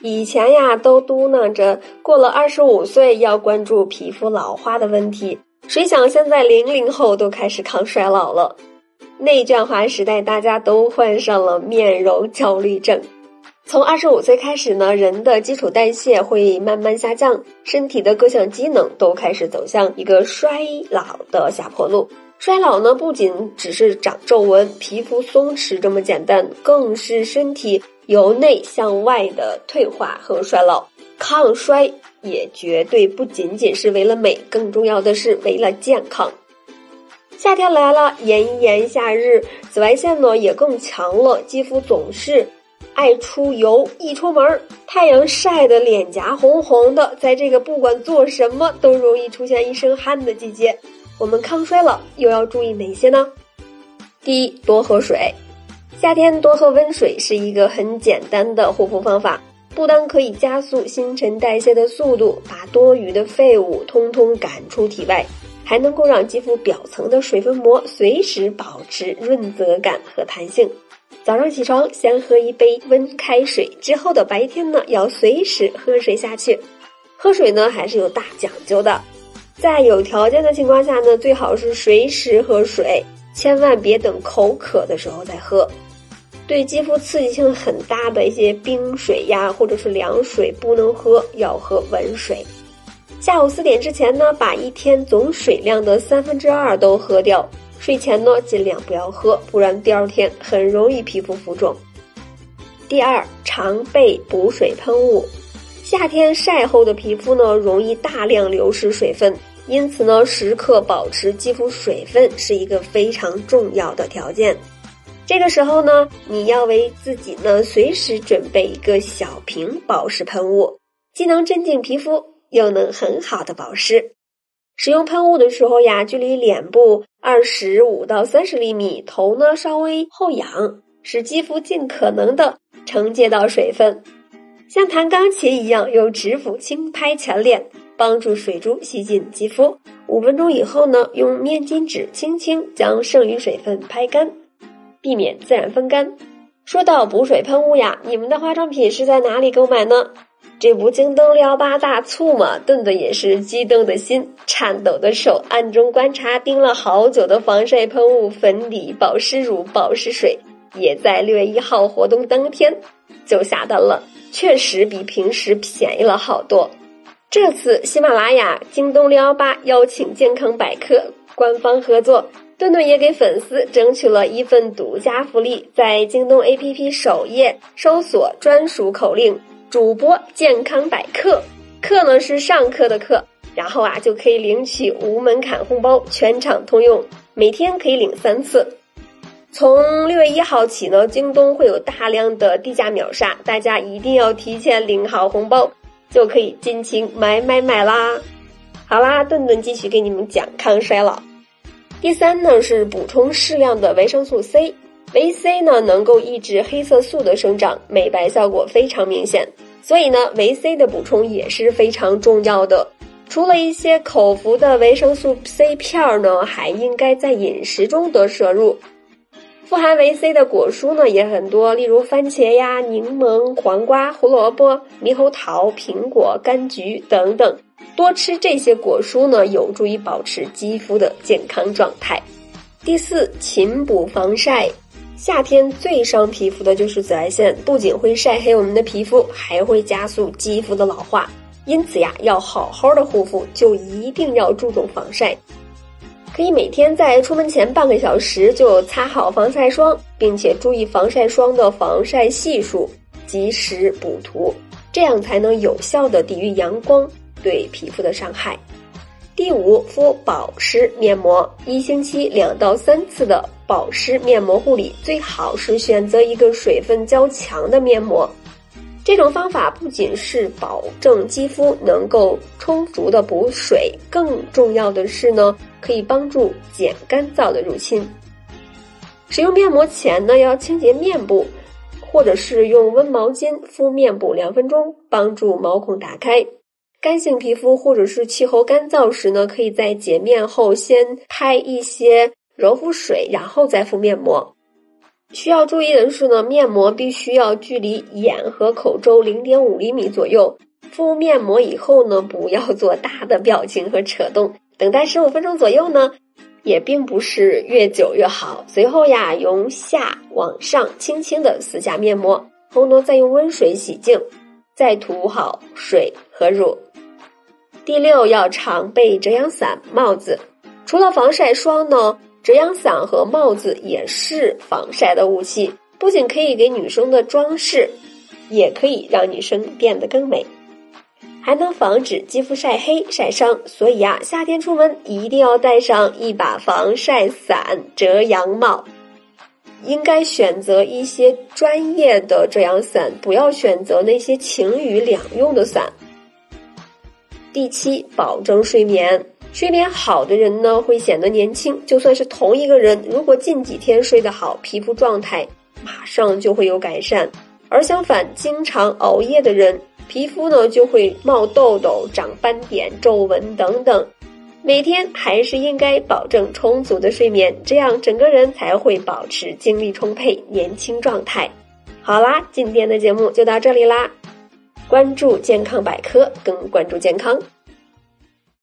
以前呀都嘟囔着过了二十五岁要关注皮肤老化的问题，谁想现在零零后都开始抗衰老了。内卷化时代，大家都患上了面容焦虑症。从二十五岁开始呢，人的基础代谢会慢慢下降，身体的各项机能都开始走向一个衰老的下坡路。衰老呢，不仅只是长皱纹、皮肤松弛这么简单，更是身体由内向外的退化和衰老。抗衰也绝对不仅仅是为了美，更重要的是为了健康。夏天来了，炎炎夏日，紫外线呢也更强了，肌肤总是爱出油，一出门太阳晒得脸颊红红的，在这个不管做什么都容易出现一身汗的季节，我们抗衰老又要注意哪些呢？第一，多喝水，夏天多喝温水是一个很简单的护肤方法，不单可以加速新陈代谢的速度，把多余的废物通通赶出体外。还能够让肌肤表层的水分膜随时保持润泽感和弹性。早上起床先喝一杯温开水，之后的白天呢要随时喝水下去。喝水呢还是有大讲究的，在有条件的情况下呢，最好是随时喝水，千万别等口渴的时候再喝。对肌肤刺激性很大的一些冰水呀，或者是凉水不能喝，要喝温水。下午四点之前呢，把一天总水量的三分之二都喝掉。睡前呢，尽量不要喝，不然第二天很容易皮肤浮肿。第二，常备补水喷雾。夏天晒后的皮肤呢，容易大量流失水分，因此呢，时刻保持肌肤水分是一个非常重要的条件。这个时候呢，你要为自己呢随时准备一个小瓶保湿喷雾，既能镇静皮肤。又能很好的保湿。使用喷雾的时候呀，距离脸部二十五到三十厘米，头呢稍微后仰，使肌肤尽可能的承接到水分，像弹钢琴一样，用指腹轻拍前脸，帮助水珠吸进肌肤。五分钟以后呢，用面巾纸轻轻将剩余水分拍干，避免自然风干。说到补水喷雾呀，你们的化妆品是在哪里购买呢？这不京东六幺八大促吗？顿顿也是激动的心，颤抖的手，暗中观察盯了好久的防晒喷雾、粉底、保湿乳、保湿水，也在六月一号活动当天就下单了。确实比平时便宜了好多。这次喜马拉雅、京东六幺八邀请健康百科官方合作，顿顿也给粉丝争取了一份独家福利，在京东 APP 首页搜索专属口令。主播健康百科，课呢是上课的课，然后啊就可以领取无门槛红包，全场通用，每天可以领三次。从六月一号起呢，京东会有大量的低价秒杀，大家一定要提前领好红包，就可以尽情买买买啦！好啦，顿顿继续给你们讲抗衰老。第三呢是补充适量的维生素 C。维 C 呢能够抑制黑色素的生长，美白效果非常明显，所以呢维 C 的补充也是非常重要的。除了一些口服的维生素 C 片儿呢，还应该在饮食中得摄入。富含维 C 的果蔬呢也很多，例如番茄呀、柠檬、黄瓜、胡萝卜、猕猴桃、苹果、柑橘等等。多吃这些果蔬呢，有助于保持肌肤的健康状态。第四，勤补防晒。夏天最伤皮肤的就是紫外线，不仅会晒黑我们的皮肤，还会加速肌肤的老化。因此呀，要好好的护肤，就一定要注重防晒。可以每天在出门前半个小时就擦好防晒霜，并且注意防晒霜的防晒系数，及时补涂，这样才能有效的抵御阳光对皮肤的伤害。第五，敷保湿面膜，一星期两到三次的保湿面膜护理，最好是选择一个水分较强的面膜。这种方法不仅是保证肌肤能够充足的补水，更重要的是呢，可以帮助减干燥的入侵。使用面膜前呢，要清洁面部，或者是用温毛巾敷面部两分钟，帮助毛孔打开。干性皮肤或者是气候干燥时呢，可以在洁面后先拍一些柔肤水，然后再敷面膜。需要注意的是呢，面膜必须要距离眼和口周零点五厘米左右。敷面膜以后呢，不要做大的表情和扯动，等待十五分钟左右呢，也并不是越久越好。随后呀，由下往上轻轻的撕下面膜，后呢再用温水洗净，再涂好水和乳。第六，要常备遮阳伞、帽子。除了防晒霜呢，遮阳伞和帽子也是防晒的武器，不仅可以给女生的装饰，也可以让女生变得更美。还能防止肌肤晒黑晒伤，所以啊，夏天出门一定要带上一把防晒伞、遮阳帽。应该选择一些专业的遮阳伞，不要选择那些晴雨两用的伞。第七，保证睡眠。睡眠好的人呢，会显得年轻。就算是同一个人，如果近几天睡得好，皮肤状态马上就会有改善。而相反，经常熬夜的人。皮肤呢就会冒痘痘、长斑点、皱纹等等，每天还是应该保证充足的睡眠，这样整个人才会保持精力充沛、年轻状态。好啦，今天的节目就到这里啦，关注健康百科，更关注健康。